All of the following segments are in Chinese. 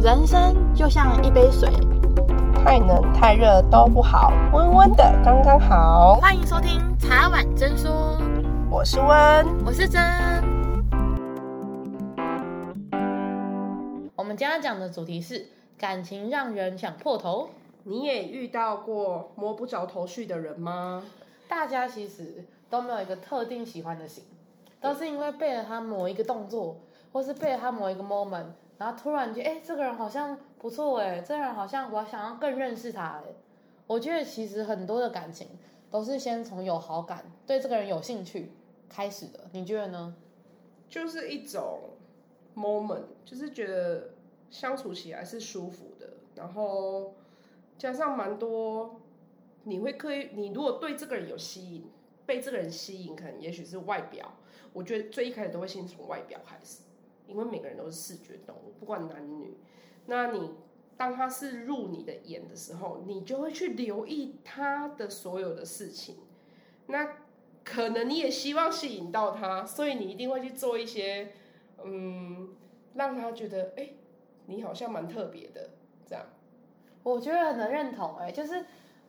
人生就像一杯水，太冷太热都不好，温温的刚刚好。欢迎收听茶碗真说，我是温，我是真。我们今天讲的主题是感情让人想破头。你也遇到过摸不着头绪的人吗？大家其实都没有一个特定喜欢的型，都是因为被了他某一个动作，或是被了他某一个 moment。然后突然间，哎，这个人好像不错哎，这个人好像我想要更认识他哎。我觉得其实很多的感情都是先从有好感，对这个人有兴趣开始的。你觉得呢？就是一种 moment，就是觉得相处起来是舒服的，然后加上蛮多，你会刻意，你如果对这个人有吸引，被这个人吸引，可能也许是外表。我觉得最一开始都会先从外表开始。因为每个人都是视觉动物，不管男女。那你当他是入你的眼的时候，你就会去留意他的所有的事情。那可能你也希望吸引到他，所以你一定会去做一些，嗯，让他觉得，哎，你好像蛮特别的。这样，我觉得很能认同。哎，就是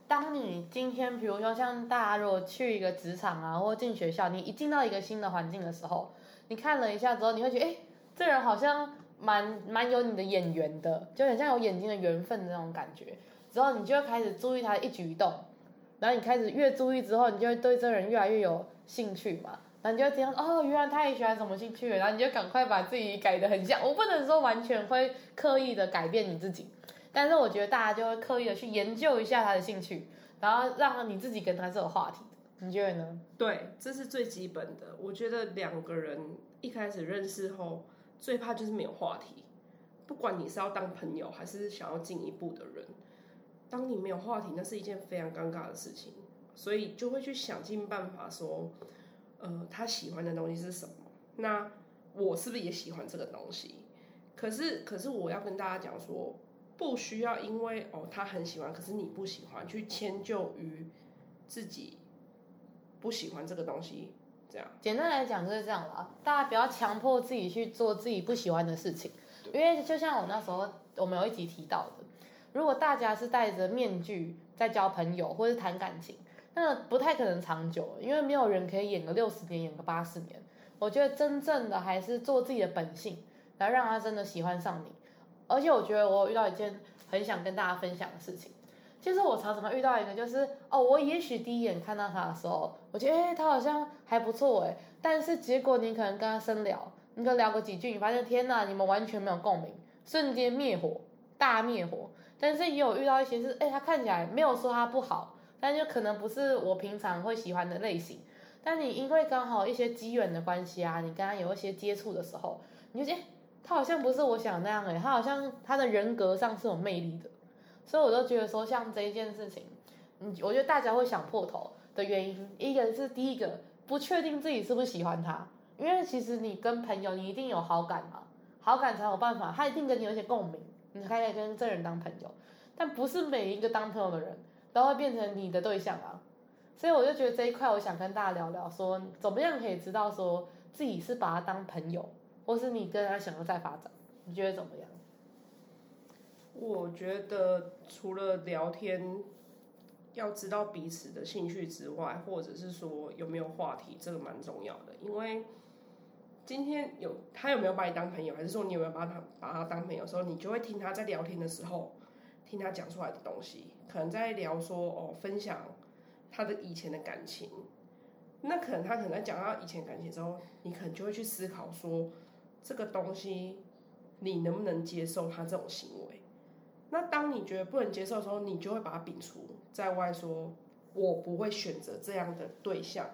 当你今天，比如说像大家如果去一个职场啊，或进学校，你一进到一个新的环境的时候，你看了一下之后，你会觉得，哎。这人好像蛮蛮有你的眼缘的，就很像有眼睛的缘分的那种感觉。之后你就会开始注意他的一举一动，然后你开始越注意之后，你就会对这人越来越有兴趣嘛。然后你就会这样哦，原来他也喜欢什么兴趣，然后你就赶快把自己改得很像。我不能说完全会刻意的改变你自己，但是我觉得大家就会刻意的去研究一下他的兴趣，然后让你自己跟他是有话题的。你觉得呢？对，这是最基本的。我觉得两个人一开始认识后。最怕就是没有话题，不管你是要当朋友还是想要进一步的人，当你没有话题，那是一件非常尴尬的事情，所以就会去想尽办法说，呃，他喜欢的东西是什么？那我是不是也喜欢这个东西？可是，可是我要跟大家讲说，不需要因为哦他很喜欢，可是你不喜欢，去迁就于自己不喜欢这个东西。这样，简单来讲就是这样啦。大家不要强迫自己去做自己不喜欢的事情，因为就像我那时候我们有一集提到的，如果大家是戴着面具在交朋友或是谈感情，那不太可能长久，因为没有人可以演个六十年，演个八十年。我觉得真正的还是做自己的本性，来让他真的喜欢上你。而且我觉得我有遇到一件很想跟大家分享的事情。其实我常常遇到一个，就是哦，我也许第一眼看到他的时候，我觉得诶，他好像还不错诶，但是结果你可能跟他深聊，你可聊个几句，你发现天哪，你们完全没有共鸣，瞬间灭火，大灭火。但是也有遇到一些是，诶，他看起来没有说他不好，但就可能不是我平常会喜欢的类型。但你因为刚好一些机缘的关系啊，你跟他有一些接触的时候，你就觉得，他好像不是我想那样诶，他好像他的人格上是有魅力的。所以我都觉得说，像这一件事情，嗯，我觉得大家会想破头的原因，一个是第一个不确定自己是不是喜欢他，因为其实你跟朋友，你一定有好感嘛，好感才有办法，他一定跟你有些共鸣，你才可以跟这人当朋友。但不是每一个当朋友的人都会变成你的对象啊，所以我就觉得这一块，我想跟大家聊聊，说怎么样可以知道说自己是把他当朋友，或是你跟他想要再发展，你觉得怎么样？我觉得除了聊天，要知道彼此的兴趣之外，或者是说有没有话题，这个蛮重要的。因为今天有他有没有把你当朋友，还是说你有没有把他把他当朋友的时候，你就会听他在聊天的时候，听他讲出来的东西，可能在聊说哦，分享他的以前的感情，那可能他可能在讲到以前感情之后，你可能就会去思考说，这个东西你能不能接受他这种行为。那当你觉得不能接受的时候，你就会把它摒除在外，说我不会选择这样的对象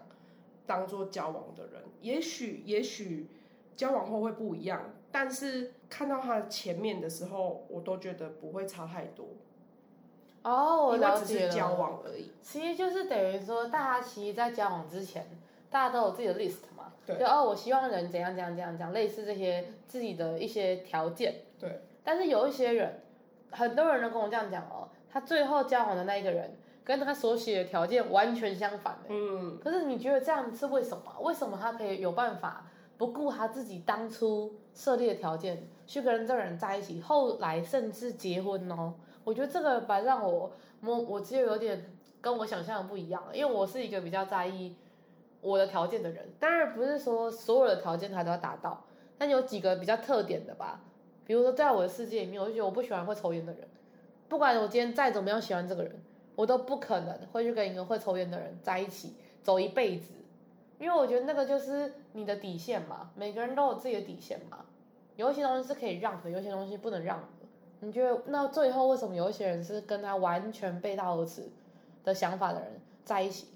当做交往的人。也许，也许交往后会不一样，但是看到他前面的时候，我都觉得不会差太多。哦，我了解了。只是交往而已。其实就是等于说，大家其实，在交往之前，大家都有自己的 list 嘛。对。就哦，我希望人怎样怎样怎样讲，类似这些自己的一些条件。对。但是有一些人。很多人都跟我这样讲哦，他最后交往的那一个人跟他所写的条件完全相反。嗯，可是你觉得这样是为什么？为什么他可以有办法不顾他自己当初设立的条件，去跟这个人在一起，后来甚至结婚哦。我觉得这个蛮让我我我只有有点跟我想象的不一样，因为我是一个比较在意我的条件的人。当然不是说所有的条件他都要达到，但有几个比较特点的吧。比如说在我的世界里面，我就觉得我不喜欢会抽烟的人。不管我今天再怎么样喜欢这个人，我都不可能会去跟一个会抽烟的人在一起走一辈子，因为我觉得那个就是你的底线嘛。每个人都有自己的底线嘛，有一些东西是可以让的，有一些东西不能让的。你觉得那最后为什么有一些人是跟他完全背道而驰的想法的人在一起？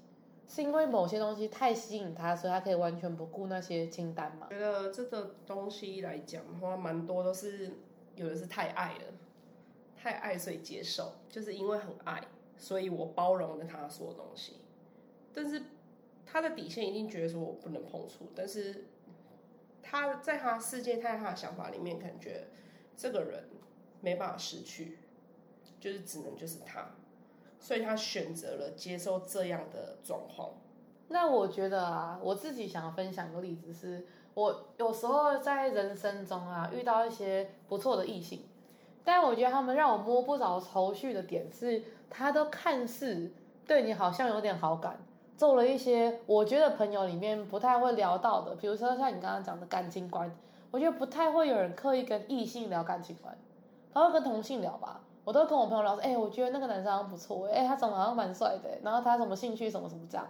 是因为某些东西太吸引他，所以他可以完全不顾那些清单吗？觉得这个东西来讲的话，蛮多都是有的是太爱了，太爱所以接受，就是因为很爱，所以我包容了他所有东西。但是他的底线一定觉得说我不能碰触，但是他在他世界、在他的想法里面，感觉这个人。没办法失去，就是只能就是他，所以他选择了接受这样的状况。那我觉得啊，我自己想要分享个例子是，我有时候在人生中啊遇到一些不错的异性，但我觉得他们让我摸不着头绪的点是，他都看似对你好像有点好感，做了一些我觉得朋友里面不太会聊到的，比如说像你刚刚讲的感情观，我觉得不太会有人刻意跟异性聊感情观。他会跟同性聊吧，我都跟我朋友聊说，哎、我觉得那个男生好像不错，哎、他长得好像蛮帅的，然后他什么兴趣什么什么这样，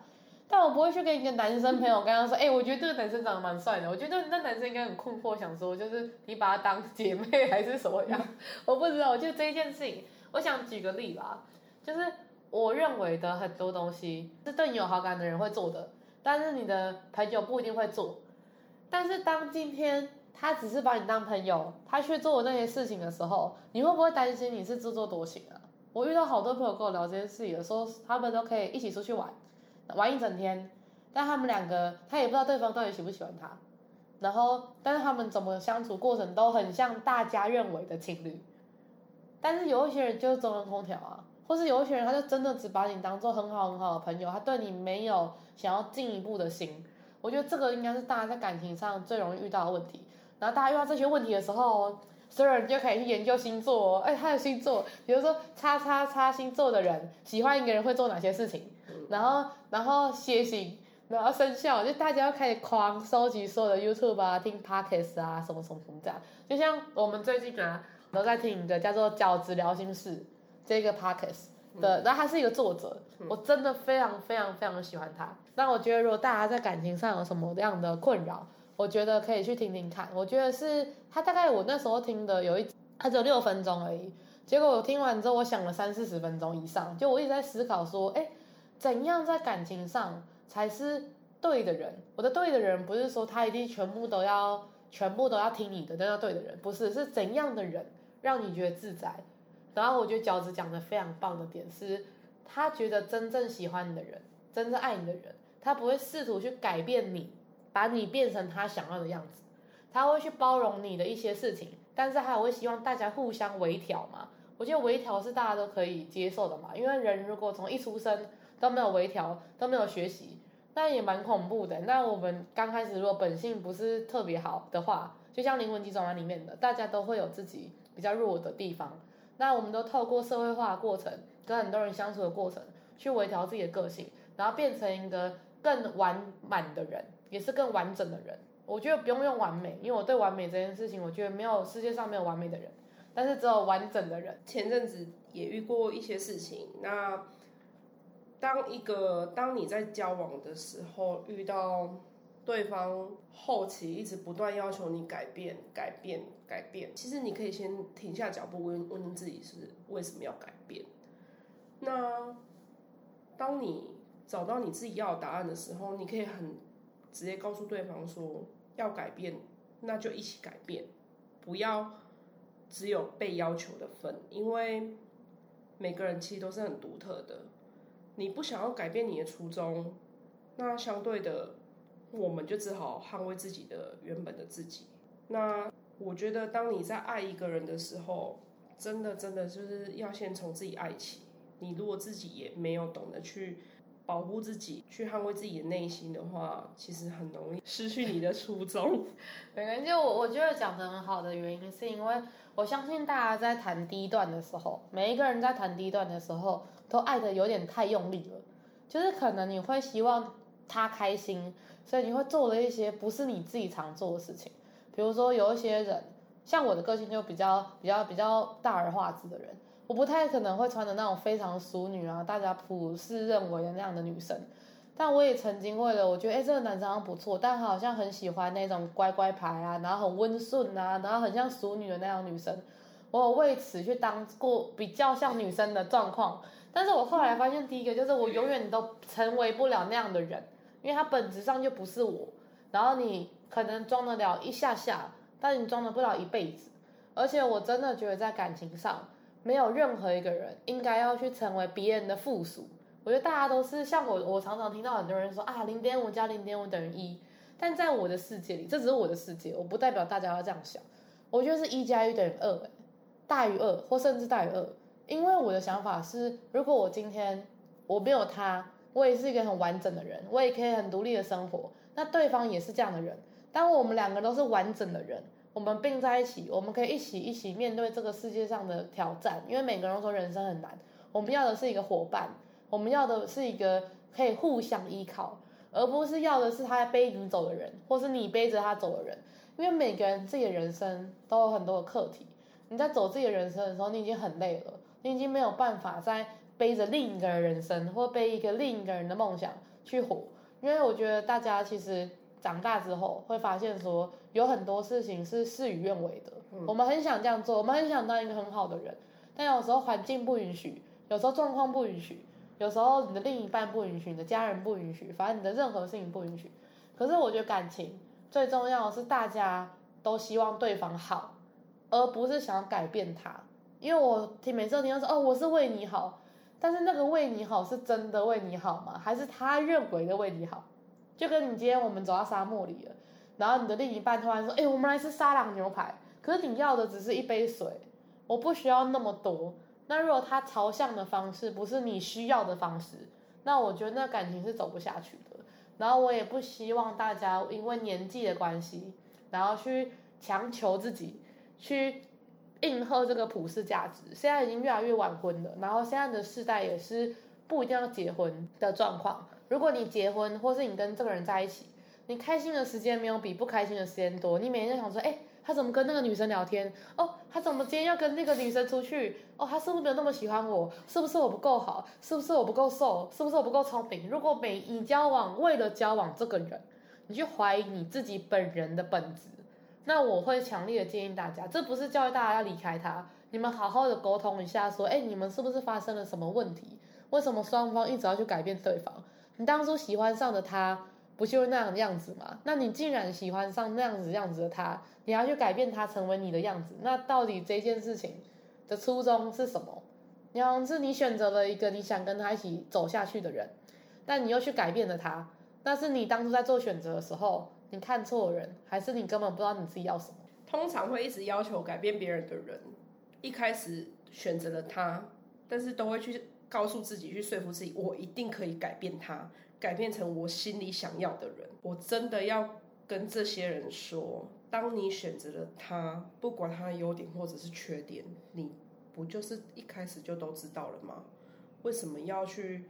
但我不会去跟一个男生朋友跟他说，哎、我觉得这个男生长得蛮帅的，我觉得那男生应该很困惑，想说就是你把他当姐妹 还是什么样，我不知道，我就这一件事情，我想举个例吧，就是我认为的很多东西是对你有好感的人会做的，但是你的朋友不一定会做，但是当今天。他只是把你当朋友，他去做那些事情的时候，你会不会担心你是自作多情啊？我遇到好多朋友跟我聊这件事情的时候，他们都可以一起出去玩，玩一整天，但他们两个他也不知道对方到底喜不喜欢他，然后但是他们怎么相处过程都很像大家认为的情侣，但是有一些人就是中央空调啊，或是有一些人他就真的只把你当做很好很好的朋友，他对你没有想要进一步的心，我觉得这个应该是大家在感情上最容易遇到的问题。然后大家遇到这些问题的时候，所有人就可以去研究星座。哎，他的星座，比如说叉叉叉星座的人喜欢一个人会做哪些事情，然后然后血型，然后生肖，就大家要开始狂收集所有的 YouTube 啊，听 Podcast 啊，什么什么什么这样。就像我们最近啊都在听一个叫做《饺子聊心事》这个 Podcast 的，然后他是一个作者，我真的非常非常非常的喜欢他。那我觉得如果大家在感情上有什么样的困扰，我觉得可以去听听看。我觉得是他大概我那时候听的有一，他只有六分钟而已。结果我听完之后，我想了三四十分钟以上。就我一直在思考说，哎，怎样在感情上才是对的人？我的对的人不是说他一定全部都要全部都要听你的，那叫对的人。不是，是怎样的人让你觉得自在？然后我觉得饺子讲的非常棒的点是，他觉得真正喜欢你的人，真正爱你的人，他不会试图去改变你。把你变成他想要的样子，他会去包容你的一些事情，但是他也会希望大家互相微调嘛。我觉得微调是大家都可以接受的嘛，因为人如果从一出生都没有微调，都没有学习，那也蛮恐怖的。那我们刚开始如果本性不是特别好的话，就像灵魂急转弯里面的，大家都会有自己比较弱的地方。那我们都透过社会化的过程，跟很多人相处的过程，去微调自己的个性，然后变成一个更完满的人。也是更完整的人，我觉得不用用完美，因为我对完美这件事情，我觉得没有世界上没有完美的人，但是只有完整的人。前阵子也遇过一些事情，那当一个当你在交往的时候遇到对方后期一直不断要求你改变、改变、改变，其实你可以先停下脚步问问自己是为什么要改变。那当你找到你自己要的答案的时候，你可以很。直接告诉对方说要改变，那就一起改变，不要只有被要求的份，因为每个人其实都是很独特的。你不想要改变你的初衷，那相对的，我们就只好捍卫自己的原本的自己。那我觉得，当你在爱一个人的时候，真的真的就是要先从自己爱起。你如果自己也没有懂得去。保护自己，去捍卫自己的内心的话，其实很容易失去你的初衷。没关系，就我我觉得讲的很好的原因，是因为我相信大家在谈第一段的时候，每一个人在谈第一段的时候，都爱的有点太用力了。就是可能你会希望他开心，所以你会做了一些不是你自己常做的事情。比如说有一些人，像我的个性就比较比较比较大而化之的人。我不太可能会穿的那种非常淑女啊，大家普世认为的那样的女生，但我也曾经为了我觉得，哎，这个男生好像不错，但好像很喜欢那种乖乖牌啊，然后很温顺啊，然后很像淑女的那样女生，我有为此去当过比较像女生的状况，但是我后来发现，第一个就是我永远都成为不了那样的人，因为他本质上就不是我，然后你可能装得了一下下，但你装得不了一辈子，而且我真的觉得在感情上。没有任何一个人应该要去成为别人的附属。我觉得大家都是像我，我常常听到很多人说啊，零点五加零点五等于一。但在我的世界里，这只是我的世界，我不代表大家要这样想。我觉得是一加一等于二，大于二或甚至大于二。因为我的想法是，如果我今天我没有他，我也是一个很完整的人，我也可以很独立的生活。那对方也是这样的人，当我们两个都是完整的人。我们并在一起，我们可以一起一起面对这个世界上的挑战。因为每个人都说人生很难，我们要的是一个伙伴，我们要的是一个可以互相依靠，而不是要的是他背你走的人，或是你背着他走的人。因为每个人自己的人生都有很多的课题，你在走自己的人生的时候，你已经很累了，你已经没有办法再背着另一个人人生，或背一个另一个人的梦想去活。因为我觉得大家其实。长大之后会发现说，有很多事情是事与愿违的。嗯。我们很想这样做，我们很想当一个很好的人，但有时候环境不允许，有时候状况不允许，有时候你的另一半不允许，你的家人不允许，反正你的任何事情不允许。可是我觉得感情最重要的是大家都希望对方好，而不是想改变他。因为我听每次都听到说，哦，我是为你好，但是那个为你好是真的为你好吗？还是他认为的为你好？就跟你今天我们走到沙漠里了，然后你的另一半突然说：“哎，我们来吃沙朗牛排。”可是你要的只是一杯水，我不需要那么多。那如果他朝向的方式不是你需要的方式，那我觉得那感情是走不下去的。然后我也不希望大家因为年纪的关系，然后去强求自己去应和这个普世价值。现在已经越来越晚婚了，然后现在的世代也是不一定要结婚的状况。如果你结婚，或是你跟这个人在一起，你开心的时间没有比不开心的时间多。你每天想说，哎，他怎么跟那个女生聊天？哦，他怎么今天要跟那个女生出去？哦，他是不是没有那么喜欢我？是不是我不够好？是不是我不够瘦？是不是我不够聪明？如果每你交往为了交往这个人，你去怀疑你自己本人的本质，那我会强烈的建议大家，这不是教育大家要离开他，你们好好的沟通一下，说，哎，你们是不是发生了什么问题？为什么双方一直要去改变对方？你当初喜欢上的他，不就是那样的样子吗？那你既然喜欢上那样子样子的他，你要去改变他成为你的样子，那到底这件事情的初衷是什么？你好像是你选择了一个你想跟他一起走下去的人，但你又去改变了他，那是你当初在做选择的时候，你看错人，还是你根本不知道你自己要什么？通常会一直要求改变别人的人，一开始选择了他，但是都会去。告诉自己，去说服自己，我一定可以改变他，改变成我心里想要的人。我真的要跟这些人说，当你选择了他，不管他的优点或者是缺点，你不就是一开始就都知道了吗？为什么要去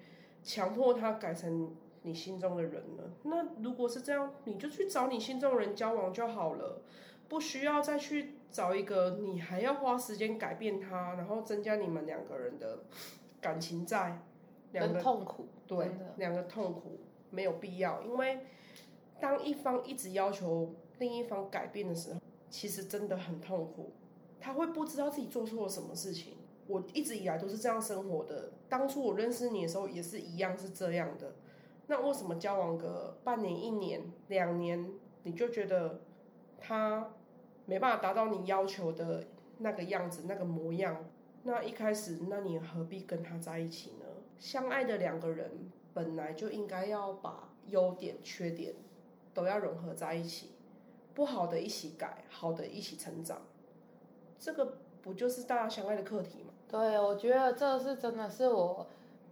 强迫他改成你心中的人呢？那如果是这样，你就去找你心中的人交往就好了，不需要再去找一个你还要花时间改变他，然后增加你们两个人的。感情在，两个痛苦，对，两个痛苦没有必要，因为当一方一直要求另一方改变的时候，其实真的很痛苦。他会不知道自己做错了什么事情。我一直以来都是这样生活的，当初我认识你的时候也是一样是这样的。那为什么交往个半年、一年、两年，你就觉得他没办法达到你要求的那个样子、那个模样？那一开始，那你何必跟他在一起呢？相爱的两个人本来就应该要把优点、缺点都要融合在一起，不好的一起改，好的一起成长，这个不就是大家相爱的课题吗？对，我觉得这是真的是我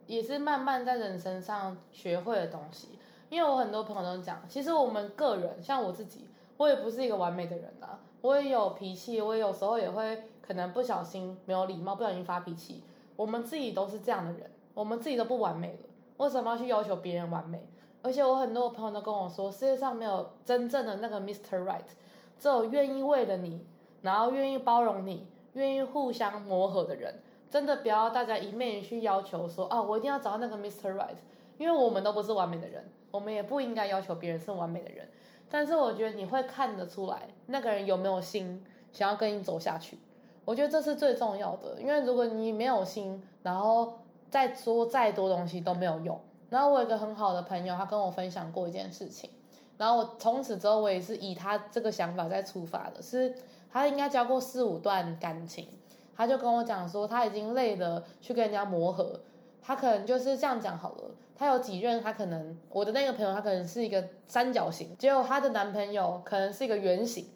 也是慢慢在人生上学会的东西。因为我很多朋友都讲，其实我们个人，像我自己，我也不是一个完美的人啊，我也有脾气，我有时候也会可能不小心没有礼貌，不小心发脾气。我们自己都是这样的人，我们自己都不完美了，为什么要去要求别人完美？而且我很多朋友都跟我说，世界上没有真正的那个 Mr. Right，只有愿意为了你，然后愿意包容你，愿意互相磨合的人。真的不要大家一面去要求说，啊，我一定要找到那个 Mr. Right，因为我们都不是完美的人。我们也不应该要求别人是完美的人，但是我觉得你会看得出来那个人有没有心想要跟你走下去。我觉得这是最重要的，因为如果你没有心，然后再说再多东西都没有用。然后我有一个很好的朋友，他跟我分享过一件事情，然后我从此之后我也是以他这个想法在出发的，是他应该交过四五段感情，他就跟我讲说他已经累了去跟人家磨合，他可能就是这样讲好了。他有几任，他可能我的那个朋友，他可能是一个三角形，结果他的男朋友可能是一个圆形，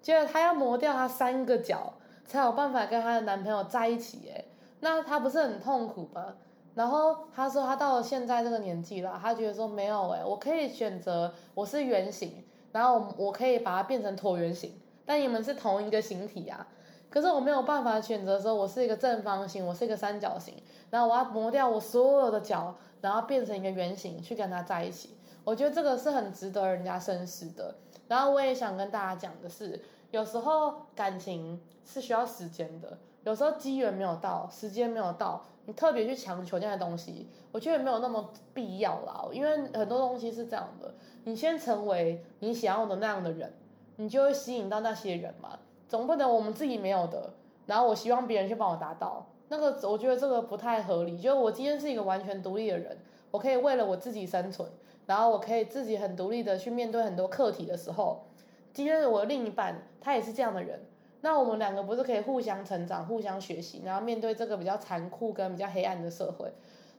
结果他要磨掉他三个角，才有办法跟她的男朋友在一起，哎，那她不是很痛苦吗？然后她说她到了现在这个年纪了，她觉得说没有，哎，我可以选择我是圆形，然后我可以把它变成椭圆形，但你们是同一个形体啊。可是我没有办法选择说，我是一个正方形，我是一个三角形，然后我要磨掉我所有的角，然后变成一个圆形去跟他在一起。我觉得这个是很值得人家深思的。然后我也想跟大家讲的是，有时候感情是需要时间的，有时候机缘没有到，时间没有到，你特别去强求这样的东西，我觉得没有那么必要啦。因为很多东西是这样的，你先成为你想要的那样的人，你就会吸引到那些人嘛。总不能我们自己没有的，然后我希望别人去帮我达到那个，我觉得这个不太合理。就我今天是一个完全独立的人，我可以为了我自己生存，然后我可以自己很独立的去面对很多课题的时候，今天我的另一半他也是这样的人，那我们两个不是可以互相成长、互相学习，然后面对这个比较残酷跟比较黑暗的社会。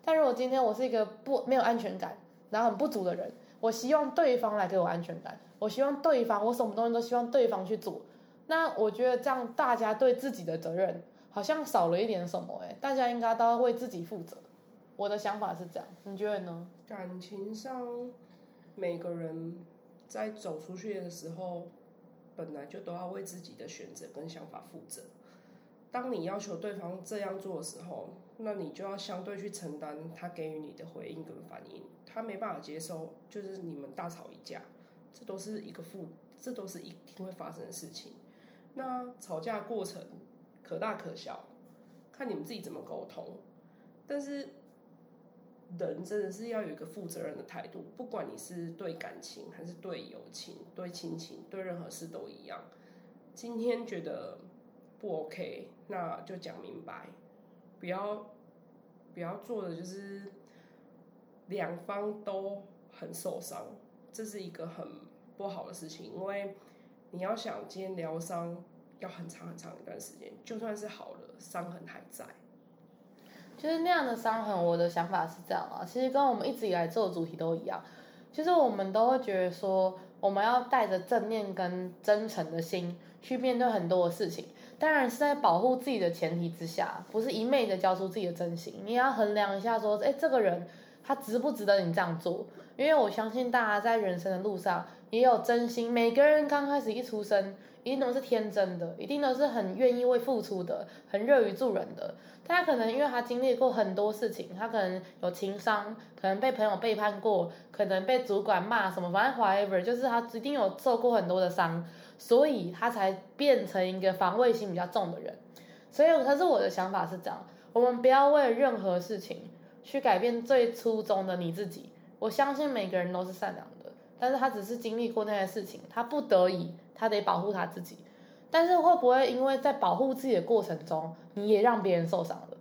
但如果今天我是一个不没有安全感，然后很不足的人，我希望对方来给我安全感，我希望对方，我什么东西都希望对方去做。那我觉得这样，大家对自己的责任好像少了一点什么哎，大家应该都要为自己负责。我的想法是这样，你觉得呢？感情上，每个人在走出去的时候，本来就都要为自己的选择跟想法负责。当你要求对方这样做的时候，那你就要相对去承担他给予你的回应跟反应。他没办法接受，就是你们大吵一架，这都是一个负，这都是一定会发生的事情。那吵架过程可大可小，看你们自己怎么沟通。但是人真的是要有一个负责任的态度，不管你是对感情还是对友情、对亲情、对任何事都一样。今天觉得不 OK，那就讲明白，不要不要做的就是两方都很受伤，这是一个很不好的事情，因为。你要想今天疗伤要很长很长一段时间，就算是好了，伤痕还在。就是那样的伤痕，我的想法是这样啊。其实跟我们一直以来做的主题都一样，其实我们都会觉得说，我们要带着正面跟真诚的心去面对很多的事情。当然是在保护自己的前提之下，不是一昧的交出自己的真心。你要衡量一下说，哎，这个人他值不值得你这样做？因为我相信大家在人生的路上。也有真心，每个人刚开始一出生，一定都是天真的，一定都是很愿意为付出的，很乐于助人的。他可能因为他经历过很多事情，他可能有情伤，可能被朋友背叛过，可能被主管骂什么，反正 whatever，就是他一定有受过很多的伤，所以他才变成一个防卫心比较重的人。所以，可是我的想法是这样，我们不要为了任何事情去改变最初衷的你自己。我相信每个人都是善良的。但是他只是经历过那些事情，他不得已，他得保护他自己。但是会不会因为在保护自己的过程中，你也让别人受伤了？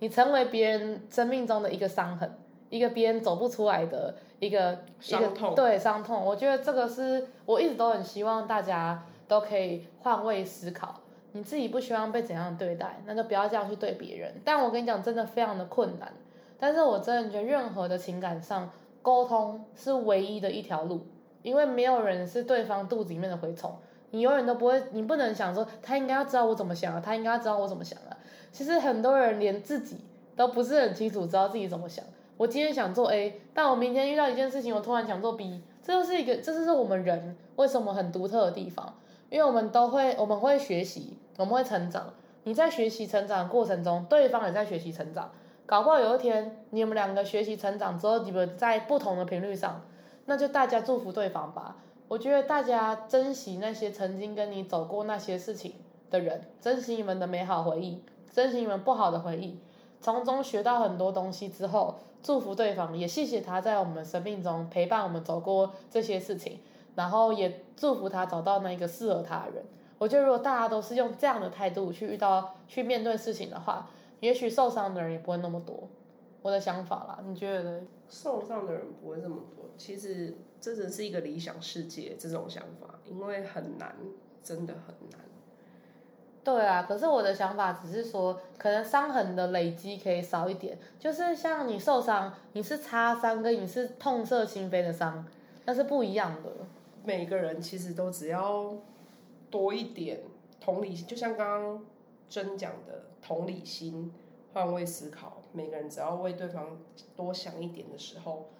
你成为别人生命中的一个伤痕，一个别人走不出来的一个伤痛。对，伤痛。我觉得这个是我一直都很希望大家都可以换位思考。你自己不希望被怎样对待，那就不要这样去对别人。但我跟你讲，真的非常的困难。但是我真的觉得，任何的情感上。沟通是唯一的一条路，因为没有人是对方肚子里面的蛔虫，你永远都不会，你不能想说他应该要知道我怎么想啊，他应该要知道我怎么想啊。其实很多人连自己都不是很清楚，知道自己怎么想，我今天想做 A，但我明天遇到一件事情，我突然想做 B，这就是一个，这就是我们人为什么很独特的地方，因为我们都会，我们会学习，我们会成长。你在学习成长的过程中，对方也在学习成长。搞不好有一天你们两个学习成长之后，你们在不同的频率上，那就大家祝福对方吧。我觉得大家珍惜那些曾经跟你走过那些事情的人，珍惜你们的美好回忆，珍惜你们不好的回忆，从中学到很多东西之后，祝福对方，也谢谢他在我们生命中陪伴我们走过这些事情，然后也祝福他找到那个适合他的人。我觉得如果大家都是用这样的态度去遇到、去面对事情的话，也许受伤的人也不会那么多。我的想法啦，你觉得呢？受伤的人不会这么多。其实这只是一个理想世界，这种想法，因为很难，真的很难。对啊，可是我的想法只是说，可能伤痕的累积可以少一点。就是像你受伤，你是擦伤跟你是痛彻心扉的伤，那是不一样的。每个人其实都只要多一点同理心，就像刚刚真讲的同理心、换位思考，每个人只要为对方多想一点的时候，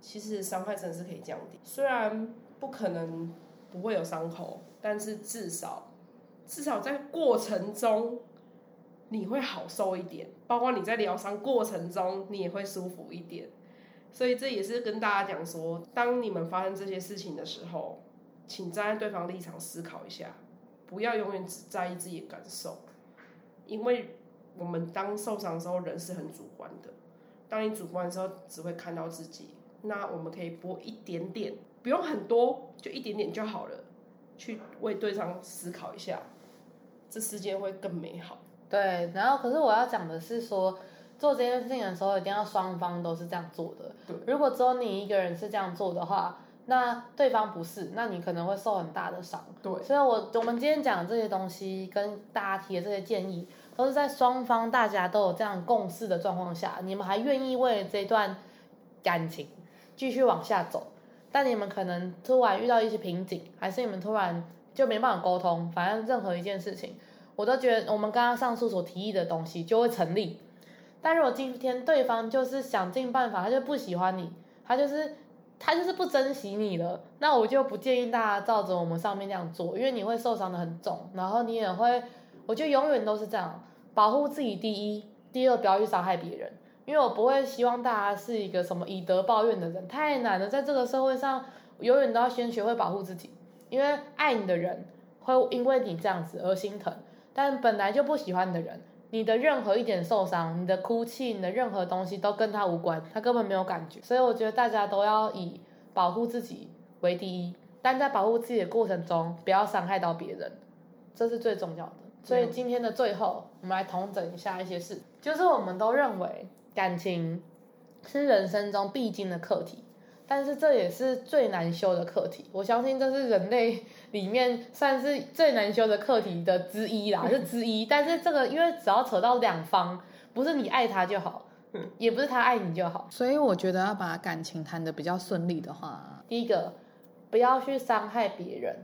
其实伤害真的是可以降低。虽然不可能不会有伤口，但是至少。至少在过程中，你会好受一点，包括你在疗伤过程中，你也会舒服一点。所以这也是跟大家讲说，当你们发生这些事情的时候，请站在对方立场思考一下，不要永远只在意自己的感受，因为我们当受伤的时候，人是很主观的。当你主观的时候，只会看到自己。那我们可以播一点点，不用很多，就一点点就好了，去为对方思考一下。这世界会更美好。对，然后可是我要讲的是说，做这件事情的时候，一定要双方都是这样做的。对，如果只有你一个人是这样做的话，那对方不是，那你可能会受很大的伤。对，所以我我们今天讲这些东西，跟大家提的这些建议，都是在双方大家都有这样共识的状况下，你们还愿意为了这段感情继续往下走，但你们可能突然遇到一些瓶颈，还是你们突然。就没办法沟通，反正任何一件事情，我都觉得我们刚刚上述所提议的东西就会成立。但如果今天对方就是想尽办法，他就不喜欢你，他就是他就是不珍惜你了，那我就不建议大家照着我们上面这样做，因为你会受伤的很重，然后你也会，我觉得永远都是这样，保护自己第一，第二不要去伤害别人，因为我不会希望大家是一个什么以德报怨的人，太难了，在这个社会上，永远都要先学会保护自己。因为爱你的人会因为你这样子而心疼，但本来就不喜欢你的人，你的任何一点受伤，你的哭泣，你的任何东西都跟他无关，他根本没有感觉。所以我觉得大家都要以保护自己为第一，但在保护自己的过程中，不要伤害到别人，这是最重要的。所以今天的最后，我们来统整一下一些事，就是我们都认为感情是人生中必经的课题。但是这也是最难修的课题，我相信这是人类里面算是最难修的课题的之一啦，是之一。但是这个因为只要扯到两方，不是你爱他就好，也不是他爱你就好，所以我觉得要把感情谈的比较顺利的话，第一个不要去伤害别人，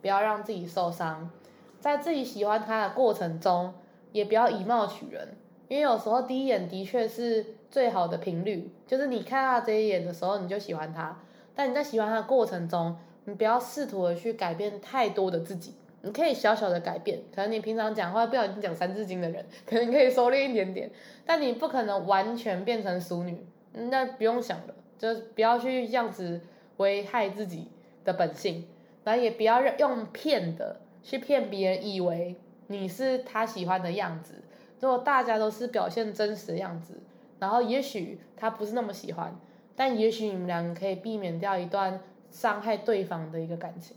不要让自己受伤，在自己喜欢他的过程中，也不要以貌取人，因为有时候第一眼的确是。最好的频率就是你看他这一眼的时候，你就喜欢他。但你在喜欢他的过程中，你不要试图的去改变太多的自己。你可以小小的改变，可能你平常讲话不小心讲三字经的人，可能可以收敛一点点。但你不可能完全变成淑女，那不用想了，就不要去这样子危害自己的本性。然后也不要用骗的去骗别人，以为你是他喜欢的样子。如果大家都是表现真实的样子。然后也许他不是那么喜欢，但也许你们两个可以避免掉一段伤害对方的一个感情。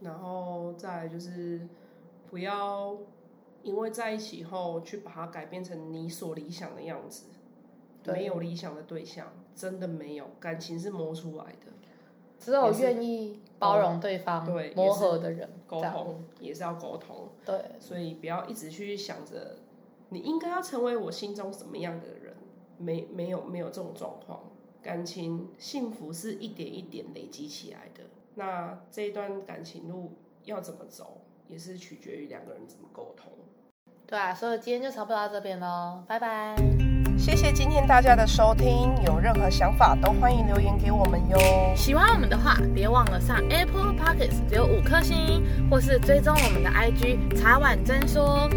然后再来就是不要因为在一起后去把它改变成你所理想的样子。没有理想的对象，真的没有，感情是磨出来的。只有愿意包容对方、对磨合的人，沟通也是要沟通。对，所以不要一直去想着你应该要成为我心中什么样的人。没没有没有这种状况，感情幸福是一点一点累积起来的。那这一段感情路要怎么走，也是取决于两个人怎么沟通。对啊，所以今天就差不多到这边喽，拜拜。谢谢今天大家的收听，有任何想法都欢迎留言给我们哟。喜欢我们的话，别忘了上 Apple Podcast 只有五颗星，或是追踪我们的 IG 茶碗真说。